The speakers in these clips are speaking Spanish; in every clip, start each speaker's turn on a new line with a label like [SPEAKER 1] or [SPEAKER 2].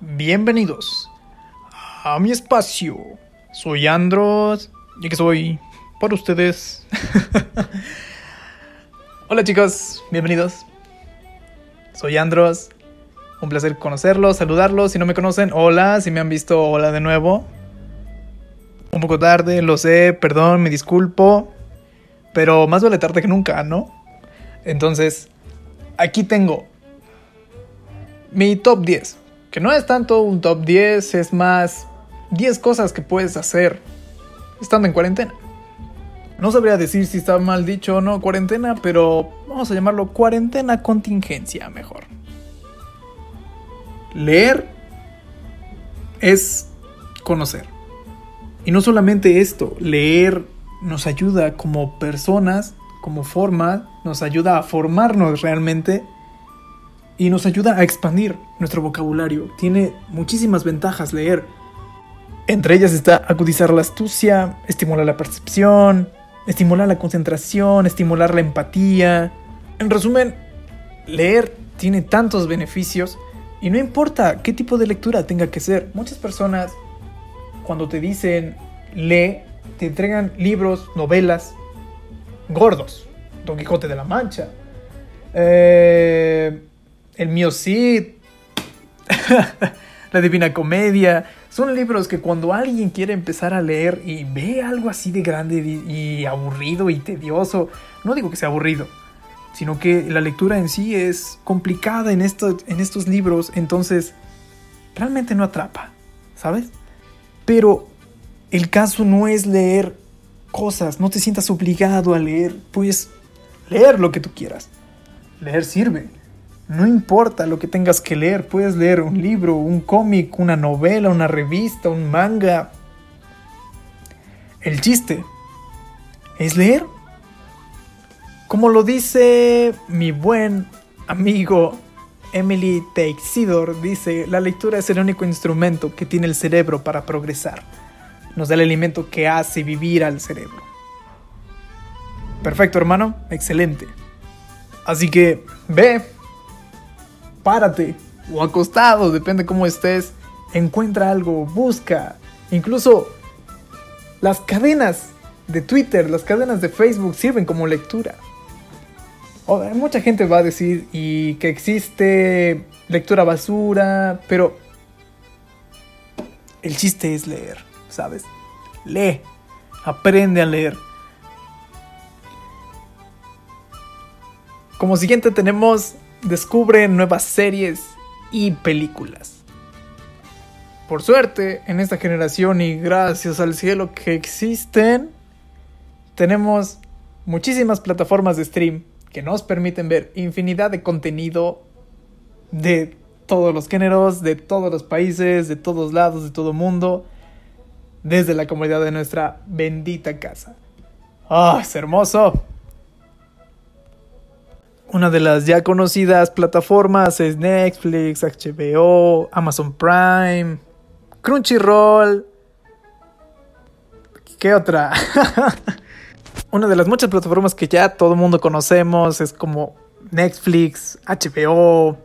[SPEAKER 1] Bienvenidos a mi espacio. Soy Andros y que soy por ustedes. Hola chicos, bienvenidos. Soy Andros. Un placer conocerlos, saludarlos. Si no me conocen, hola. Si me han visto, hola de nuevo. Un poco tarde, lo sé, perdón, me disculpo. Pero más vale tarde que nunca, ¿no? Entonces, aquí tengo mi top 10. Que no es tanto un top 10, es más 10 cosas que puedes hacer estando en cuarentena. No sabría decir si está mal dicho o no cuarentena, pero vamos a llamarlo cuarentena contingencia mejor. Leer es conocer. Y no solamente esto, leer nos ayuda como personas, como forma, nos ayuda a formarnos realmente y nos ayuda a expandir nuestro vocabulario. Tiene muchísimas ventajas leer. Entre ellas está acudizar la astucia, estimular la percepción, estimular la concentración, estimular la empatía. En resumen, leer tiene tantos beneficios y no importa qué tipo de lectura tenga que ser. Muchas personas cuando te dicen lee, te entregan libros, novelas gordos. Don Quijote de la Mancha. Eh, el mío Cid, La Divina Comedia. Son libros que cuando alguien quiere empezar a leer y ve algo así de grande y aburrido y tedioso, no digo que sea aburrido, sino que la lectura en sí es complicada en, en estos libros, entonces realmente no atrapa, ¿sabes? Pero el caso no es leer cosas, no te sientas obligado a leer, puedes leer lo que tú quieras. Leer sirve. No importa lo que tengas que leer, puedes leer un libro, un cómic, una novela, una revista, un manga. El chiste es leer. Como lo dice mi buen amigo Emily Teixidor, dice, la lectura es el único instrumento que tiene el cerebro para progresar. Nos da el alimento que hace vivir al cerebro. Perfecto, hermano, excelente. Así que ve, párate o acostado, depende cómo estés, encuentra algo, busca. Incluso las cadenas de Twitter, las cadenas de Facebook sirven como lectura. mucha gente va a decir y que existe lectura basura, pero el chiste es leer, ¿sabes? Lee, aprende a leer. Como siguiente tenemos descubre nuevas series y películas. Por suerte, en esta generación y gracias al cielo que existen, tenemos muchísimas plataformas de stream que nos permiten ver infinidad de contenido de todos los géneros, de todos los países, de todos lados, de todo mundo, desde la comodidad de nuestra bendita casa. ¡Ah, es hermoso! Una de las ya conocidas plataformas es Netflix, HBO, Amazon Prime, Crunchyroll. ¿Qué otra? Una de las muchas plataformas que ya todo el mundo conocemos es como Netflix, HBO,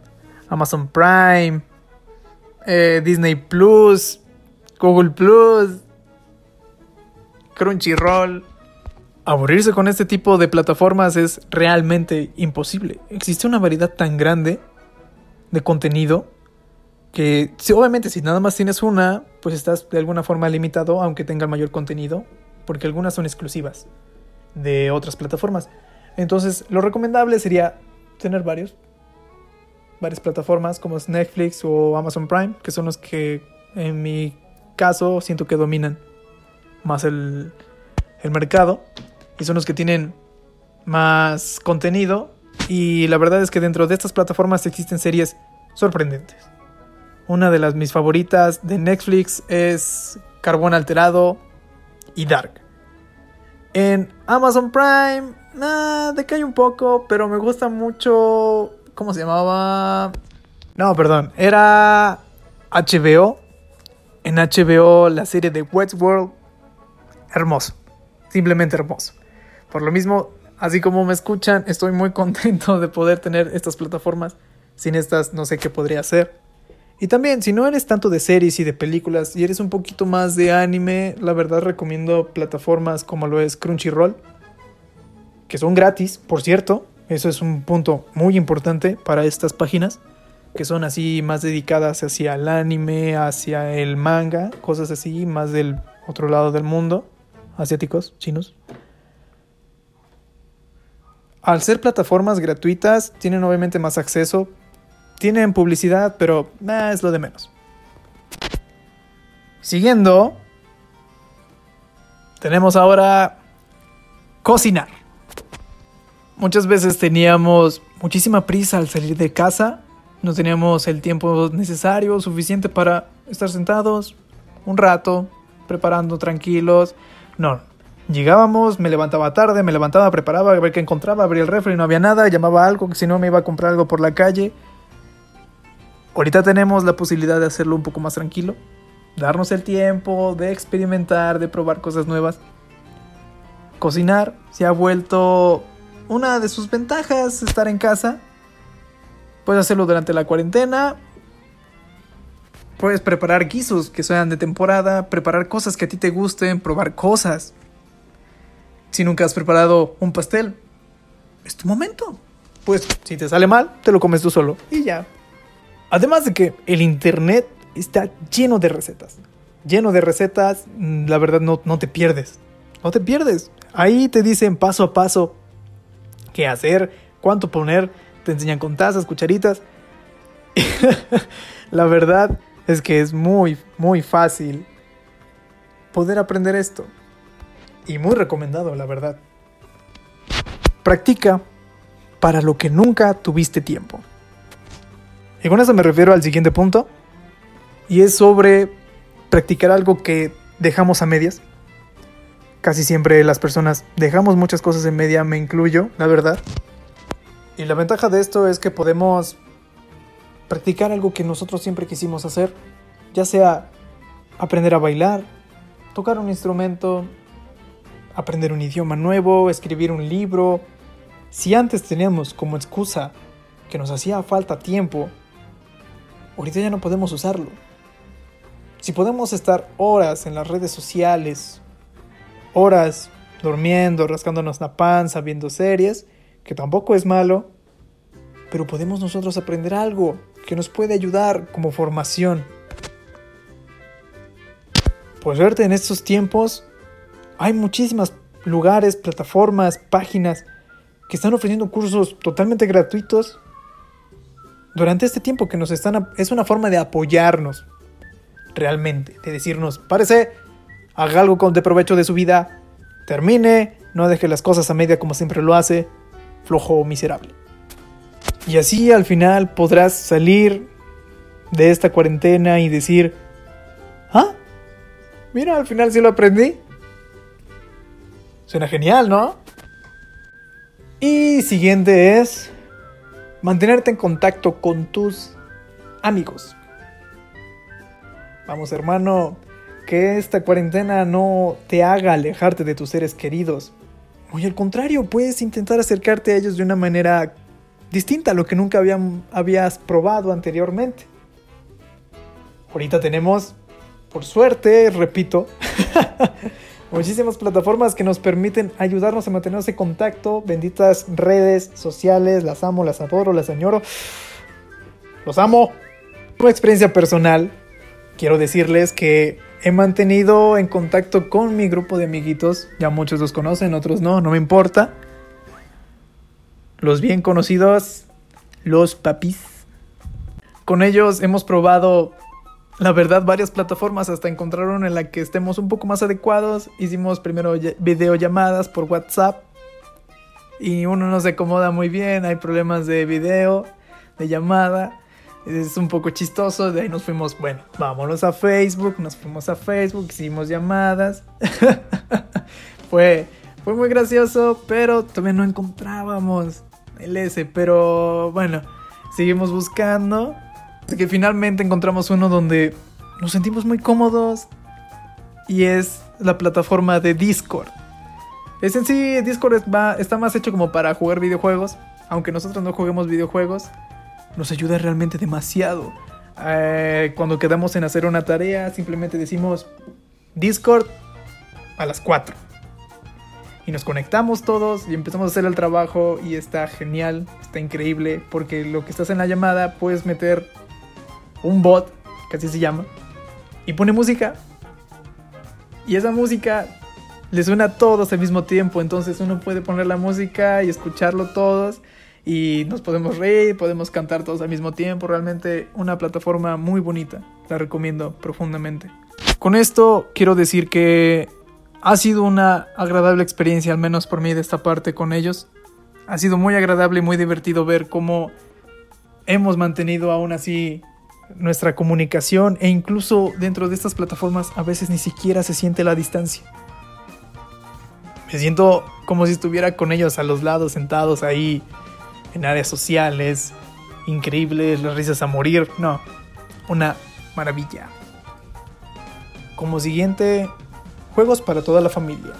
[SPEAKER 1] Amazon Prime, eh, Disney Plus, Google Plus, Crunchyroll. Aburrirse con este tipo de plataformas es realmente imposible. Existe una variedad tan grande de contenido que obviamente si nada más tienes una, pues estás de alguna forma limitado aunque tenga mayor contenido, porque algunas son exclusivas de otras plataformas. Entonces, lo recomendable sería tener varios varias plataformas como Netflix o Amazon Prime, que son los que en mi caso siento que dominan más el, el mercado y son los que tienen más contenido. Y la verdad es que dentro de estas plataformas existen series sorprendentes. Una de las mis favoritas de Netflix es Carbón Alterado y Dark. En Amazon Prime, nah, decae un poco, pero me gusta mucho. ¿Cómo se llamaba? No, perdón, era HBO. En HBO la serie de Westworld. Hermoso, simplemente hermoso. Por lo mismo, así como me escuchan, estoy muy contento de poder tener estas plataformas. Sin estas no sé qué podría hacer. Y también, si no eres tanto de series y de películas y eres un poquito más de anime, la verdad recomiendo plataformas como lo es Crunchyroll, que son gratis, por cierto. Eso es un punto muy importante para estas páginas, que son así más dedicadas hacia el anime, hacia el manga, cosas así, más del otro lado del mundo, asiáticos, chinos. Al ser plataformas gratuitas, tienen obviamente más acceso, tienen publicidad, pero es lo de menos. Siguiendo, tenemos ahora cocinar. Muchas veces teníamos muchísima prisa al salir de casa, no teníamos el tiempo necesario, suficiente para estar sentados un rato, preparando tranquilos. No, llegábamos, me levantaba tarde, me levantaba, preparaba, a ver qué encontraba, abría el refri, no había nada, llamaba algo, que si no me iba a comprar algo por la calle Ahorita tenemos la posibilidad de hacerlo un poco más tranquilo, darnos el tiempo de experimentar, de probar cosas nuevas. Cocinar se ha vuelto una de sus ventajas, estar en casa. Puedes hacerlo durante la cuarentena. Puedes preparar guisos que sean de temporada, preparar cosas que a ti te gusten, probar cosas. Si nunca has preparado un pastel, es tu momento. Pues si te sale mal, te lo comes tú solo y ya, Además de que el Internet está lleno de recetas. Lleno de recetas, la verdad no, no te pierdes. No te pierdes. Ahí te dicen paso a paso qué hacer, cuánto poner, te enseñan con tazas, cucharitas. la verdad es que es muy, muy fácil poder aprender esto. Y muy recomendado, la verdad. Practica para lo que nunca tuviste tiempo. Y con eso me refiero al siguiente punto. Y es sobre practicar algo que dejamos a medias. Casi siempre las personas dejamos muchas cosas en media, me incluyo, la verdad. Y la ventaja de esto es que podemos practicar algo que nosotros siempre quisimos hacer, ya sea aprender a bailar, tocar un instrumento, aprender un idioma nuevo, escribir un libro. Si antes teníamos como excusa que nos hacía falta tiempo ahorita ya no podemos usarlo. Si podemos estar horas en las redes sociales, horas durmiendo, rascándonos la panza, viendo series, que tampoco es malo, pero podemos nosotros aprender algo que nos puede ayudar como formación. Por suerte en estos tiempos hay muchísimas lugares, plataformas, páginas que están ofreciendo cursos totalmente gratuitos durante este tiempo que nos están... Es una forma de apoyarnos realmente, de decirnos, parece, haga algo con de provecho de su vida, termine, no deje las cosas a media como siempre lo hace, flojo o miserable. Y así al final podrás salir de esta cuarentena y decir, ah, mira, al final sí lo aprendí. Suena genial, ¿no? Y siguiente es mantenerte en contacto con tus amigos. Vamos hermano, que esta cuarentena no te haga alejarte de tus seres queridos. Muy al contrario, puedes intentar acercarte a ellos de una manera distinta a lo que nunca habías probado anteriormente. Ahorita tenemos, por suerte, repito, muchísimas plataformas que nos permiten ayudarnos a mantenernos en contacto. Benditas redes sociales, las amo, las adoro, las añoro. Los amo. Como experiencia personal, quiero decirles que he mantenido en contacto con mi grupo de amiguitos. Ya muchos los conocen, otros no, no me importa. Los bien conocidos, los papis. Con ellos hemos probado la verdad, varias plataformas hasta encontraron en la que estemos un poco más adecuados. Hicimos primero videollamadas por WhatsApp y uno no se acomoda muy bien, hay problemas de video, de llamada. Es un poco chistoso, de ahí nos fuimos, bueno, vámonos a Facebook, nos fuimos a Facebook, hicimos llamadas. fue, fue muy gracioso, pero todavía no encontrábamos el S, pero bueno, seguimos buscando que finalmente encontramos uno donde nos sentimos muy cómodos y es la plataforma de Discord. Es en sí, Discord está más hecho como para jugar videojuegos, aunque nosotros no juguemos videojuegos, nos ayuda realmente demasiado Eh, cuando quedamos en hacer una tarea, simplemente decimos Discord a las 4. Y nos conectamos todos y empezamos a hacer el trabajo y está genial, está increíble, porque lo que estás en la llamada puedes meter un bot, que así se llama, y pone música. Y esa música le suena a todos al mismo tiempo, entonces uno puede poner la música y escucharlo todos y nos podemos reír, podemos cantar todos al mismo tiempo. Realmente una plataforma muy bonita. La recomiendo profundamente. Con esto quiero decir que ha sido una agradable experiencia, al menos por mí, de esta parte con ellos. Ha sido muy agradable y muy divertido ver cómo hemos mantenido aún así nuestra comunicación e incluso dentro de estas plataformas a veces ni siquiera se siente la distancia. Me siento como si estuviera con ellos a los lados, sentados ahí, en áreas sociales, increíbles, las risas a morir. No, una maravilla. Como siguiente, juegos para toda la familia.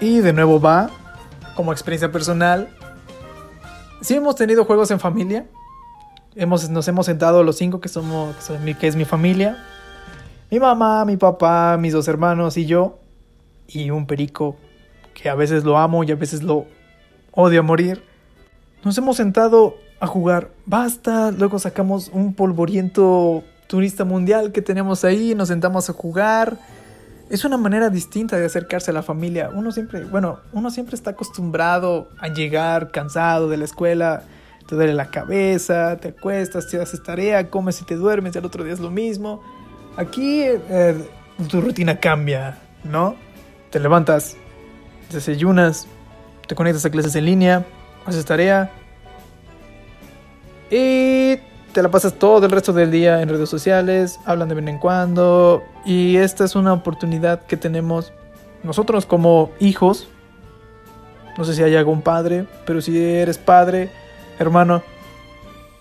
[SPEAKER 1] Y de nuevo va, como experiencia personal. Sí hemos tenido juegos en familia. Hemos, nos hemos sentado los cinco que somos, que es mi familia. Mi mamá, mi papá, mis dos hermanos y yo. Y un perico que a veces lo amo y a veces lo odio a morir. Nos hemos sentado a jugar basta, luego sacamos un polvoriento turista mundial que tenemos ahí, nos sentamos a jugar. Es una manera distinta de acercarse a la familia. Uno siempre, bueno, uno siempre está acostumbrado a llegar cansado de la escuela, te duele la cabeza, te acuestas, te haces tarea, comes y te duermes, y al otro día es lo mismo. Aquí eh, tu rutina cambia, ¿no? Te levantas, desayunas, te conectas a clases en línea, haces tarea y te la pasas todo el resto del día en redes sociales, hablan de vez en cuando y esta es una oportunidad que tenemos nosotros como hijos. No sé si hay algún padre, pero si eres padre, hermano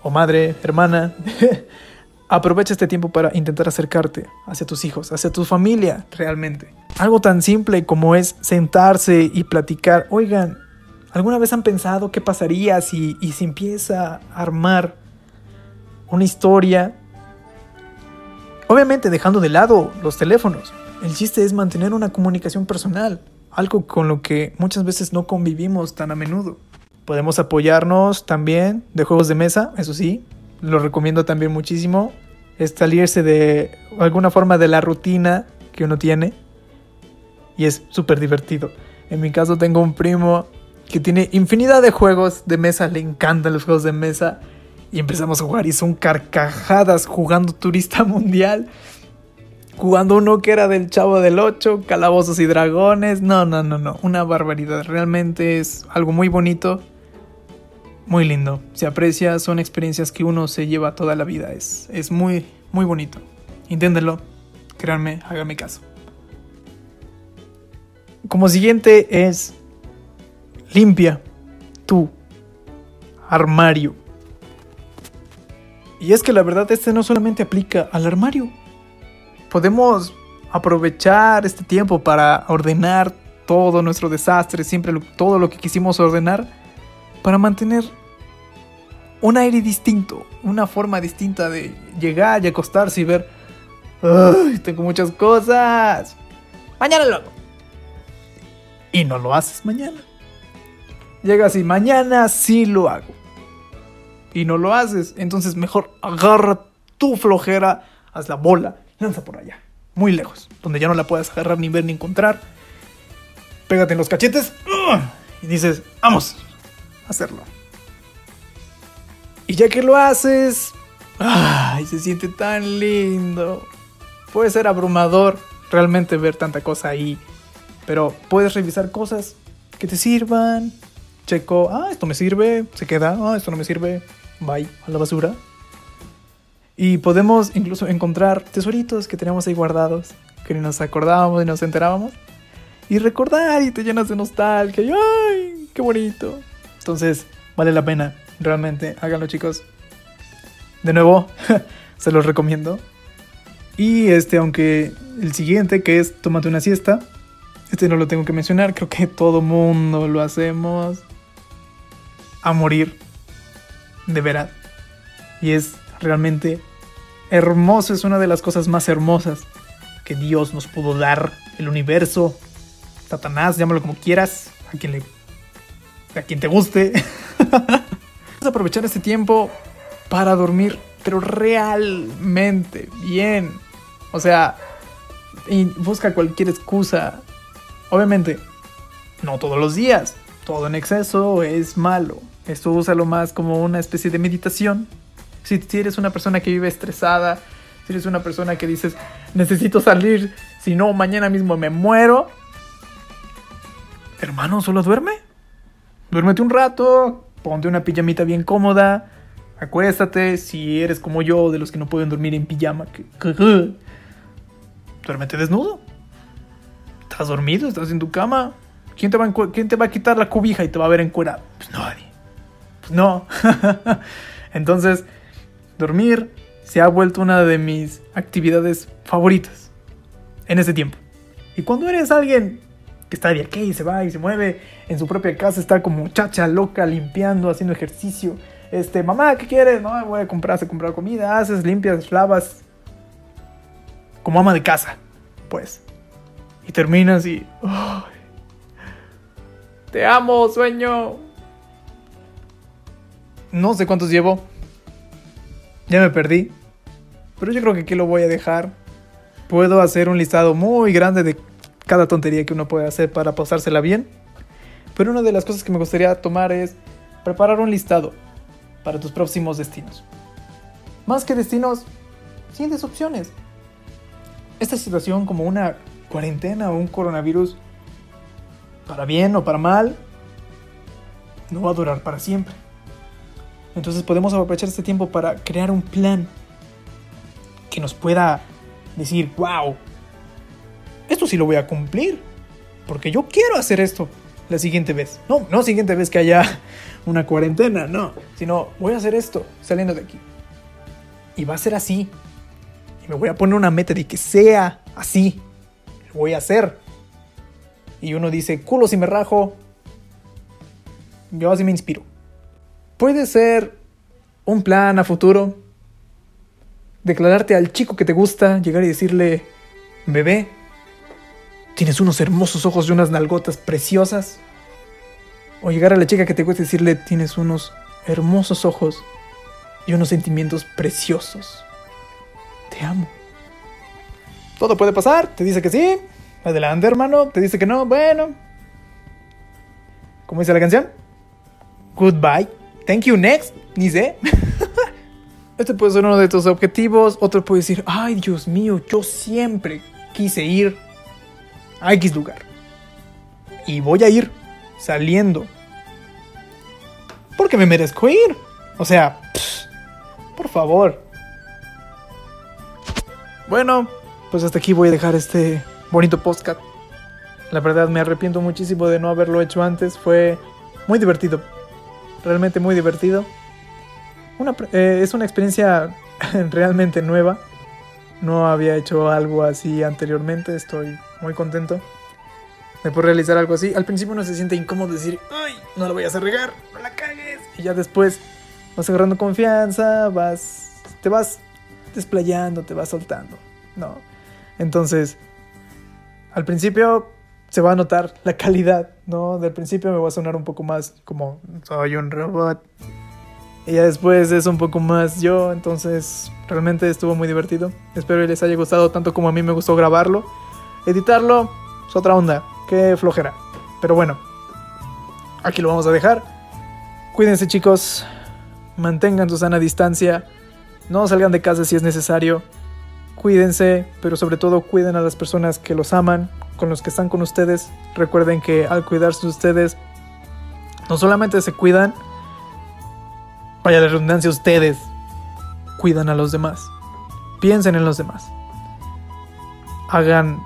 [SPEAKER 1] o madre, hermana, aprovecha este tiempo para intentar acercarte hacia tus hijos, hacia tu familia realmente. Algo tan simple como es sentarse y platicar. Oigan, ¿alguna vez han pensado qué pasaría si, y si empieza a armar una historia? Obviamente dejando de lado los teléfonos. El chiste es mantener una comunicación personal, algo con lo que muchas veces no convivimos tan a menudo. Podemos apoyarnos también de juegos de mesa, eso sí, lo recomiendo también muchísimo. Es salirse de alguna forma de la rutina que uno tiene y es súper divertido. En mi caso tengo un primo que tiene infinidad de juegos de mesa, le encantan los juegos de mesa y empezamos a jugar y son carcajadas jugando turista mundial. Jugando uno que era del Chavo del 8, Calabozos y Dragones. No, no, no, no. Una barbaridad. Realmente es algo muy bonito. Muy lindo. Se aprecia. Son experiencias que uno se lleva toda la vida. Es, es muy, muy bonito. Inténtenlo. Créanme, háganme caso. Como siguiente es limpia tu armario. Y es que la verdad este no solamente aplica al armario. Podemos aprovechar este tiempo para ordenar todo nuestro desastre, siempre todo lo que quisimos ordenar, para mantener un aire distinto, una forma distinta de llegar y acostarse y ver, ¡ay, tengo muchas cosas! Mañana lo hago y no lo haces mañana. Llegas y mañana sí lo hago. Y no lo haces. Entonces mejor agarra tu flojera, haz la bola, lanza por allá. Muy lejos. Donde ya no la puedas agarrar ni ver ni encontrar. Pégate en los cachetes. Y dices, vamos hacerlo. Y ya que lo haces... ¡Ay! Se siente tan lindo. Puede ser abrumador realmente ver tanta cosa ahí pero puedes revisar cosas que te sirvan. Checo, ah, esto me sirve, se queda, ah, esto no me sirve, bye, a la basura. Y podemos incluso encontrar tesoritos que tenemos ahí guardados, que ni nos acordábamos y nos enterábamos. Y recordar y te llenas de nostalgia y ¡ay! ¡Qué bonito! Entonces, vale la pena, realmente, háganlo chicos. De nuevo, se los recomiendo. Y este, aunque el siguiente, que es Tómate una siesta, este no lo tengo que mencionar, creo que todo mundo lo hacemos a morir. De verdad. Y es realmente hermoso, es una de las cosas más hermosas que Dios nos pudo dar, el universo, Satanás, llámalo como quieras, a quien le a quien te guste. Vamos a aprovechar este tiempo para dormir, pero realmente bien. O sea, busca cualquier excusa. Obviamente, no todos los días. Todo en exceso es malo. Esto úsalo más como una especie de meditación. Si, si eres una persona que vive estresada, si eres una persona que dices, necesito salir, si no, mañana mismo me muero. Hermano, solo duerme. Duérmete un rato, ponte una pijamita bien cómoda, acuéstate. Si eres como yo, de los que no pueden dormir en pijama, duérmete desnudo. ¿Estás dormido? ¿Estás en tu cama? ¿Quién te, va a, ¿Quién te va a quitar la cobija y te va a ver encuerado? Pues nadie. Pues no. Entonces, dormir se ha vuelto una de mis actividades favoritas en ese tiempo. Y cuando eres alguien que está de aquí y se va y se mueve en su propia casa, está como chacha loca, limpiando, haciendo ejercicio. Este, mamá, ¿qué quieres? No, voy a comprar, a comprar comida, haces, limpias, lavas. Como ama de casa, pues. Y terminas y... te amo, sueño. No sé cuántos llevo. Ya me perdí. Pero yo creo que aquí lo voy a dejar. Puedo hacer un listado muy grande de cada tontería que uno puede hacer para pasársela bien. Pero una de las cosas que me gustaría tomar es preparar un listado para tus próximos destinos. Más que destinos, siguientes opciones. Esta situación como una cuarentena o un coronavirus, para bien o para mal, no va a durar para siempre. Entonces podemos aprovechar este tiempo para crear un plan que nos pueda decir, wow, esto sí lo voy a cumplir, porque yo quiero hacer esto la siguiente vez. No, no siguiente vez que haya una cuarentena, no, sino voy a hacer esto saliendo de aquí. Y va a ser así. Y me voy a poner una meta de que sea así. Lo voy a hacer. Y uno dice, culo si me rajo. Yo así me inspiro. Puede ser un plan a futuro. Declararte al chico que te gusta, llegar y decirle, bebé, tienes unos hermosos ojos y unas nalgotas preciosas. O llegar a la chica que te gusta y decirle, tienes unos hermosos ojos y unos sentimientos preciosos. Te amo. Todo puede pasar, te dice que sí, adelante hermano, te dice que no, bueno. ¿Cómo dice la canción? Goodbye. Thank you, next. Ni sé. este puede ser uno de tus objetivos. Otro puede decir, ay Dios mío, yo siempre quise ir X lugar. Y voy a ir saliendo. Porque me merezco ir. O sea, por favor. Bueno, pues hasta aquí voy a dejar este bonito podcast. La verdad me arrepiento muchísimo de no haberlo hecho antes. Fue muy divertido. Realmente muy divertido. Eh, es una experiencia realmente nueva. No había hecho algo así anteriormente. Estoy muy contento de poder realizar algo así. Al principio uno se siente incómodo decir, ¡ay! No lo voy a hacer regar, no la cagues. Y ya después vas agarrando confianza, vas, te vas desplayando, te vas soltando, ¿no? Entonces, al principio se va a notar la calidad, ¿no? Del principio me va a sonar un poco más como soy un robot. Y ya después es un poco más yo, entonces realmente estuvo muy divertido. Espero que les haya gustado tanto como a mí me gustó grabarlo. Editarlo es otra onda, qué flojera. Pero bueno, aquí lo vamos a dejar. Cuídense chicos, mantengan su sana distancia, no salgan de casa si es necesario. Cuídense, pero sobre todo cuiden a las personas que los aman, con los que están con ustedes. Recuerden que al cuidarse de ustedes, no solamente se cuidan, vaya la redundancia, ustedes cuidan a los demás. Piensen en los demás. Hagan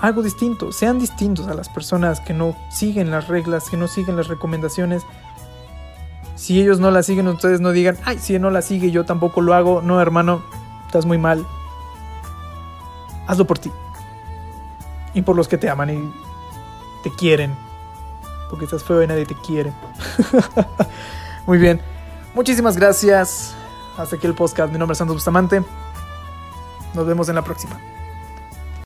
[SPEAKER 1] algo distinto, sean distintos a las personas que no siguen las reglas, que no siguen las recomendaciones. Si ellos no las siguen, ustedes no digan, ay, si él no la sigue, yo tampoco lo hago. No, hermano, estás muy mal. Hazlo por ti. Y por los que te aman y te quieren. Porque estás feo y nadie te quiere. muy bien. Muchísimas gracias. hasta aquí el podcast. Mi nombre es Santos Bustamante. Nos vemos en la próxima.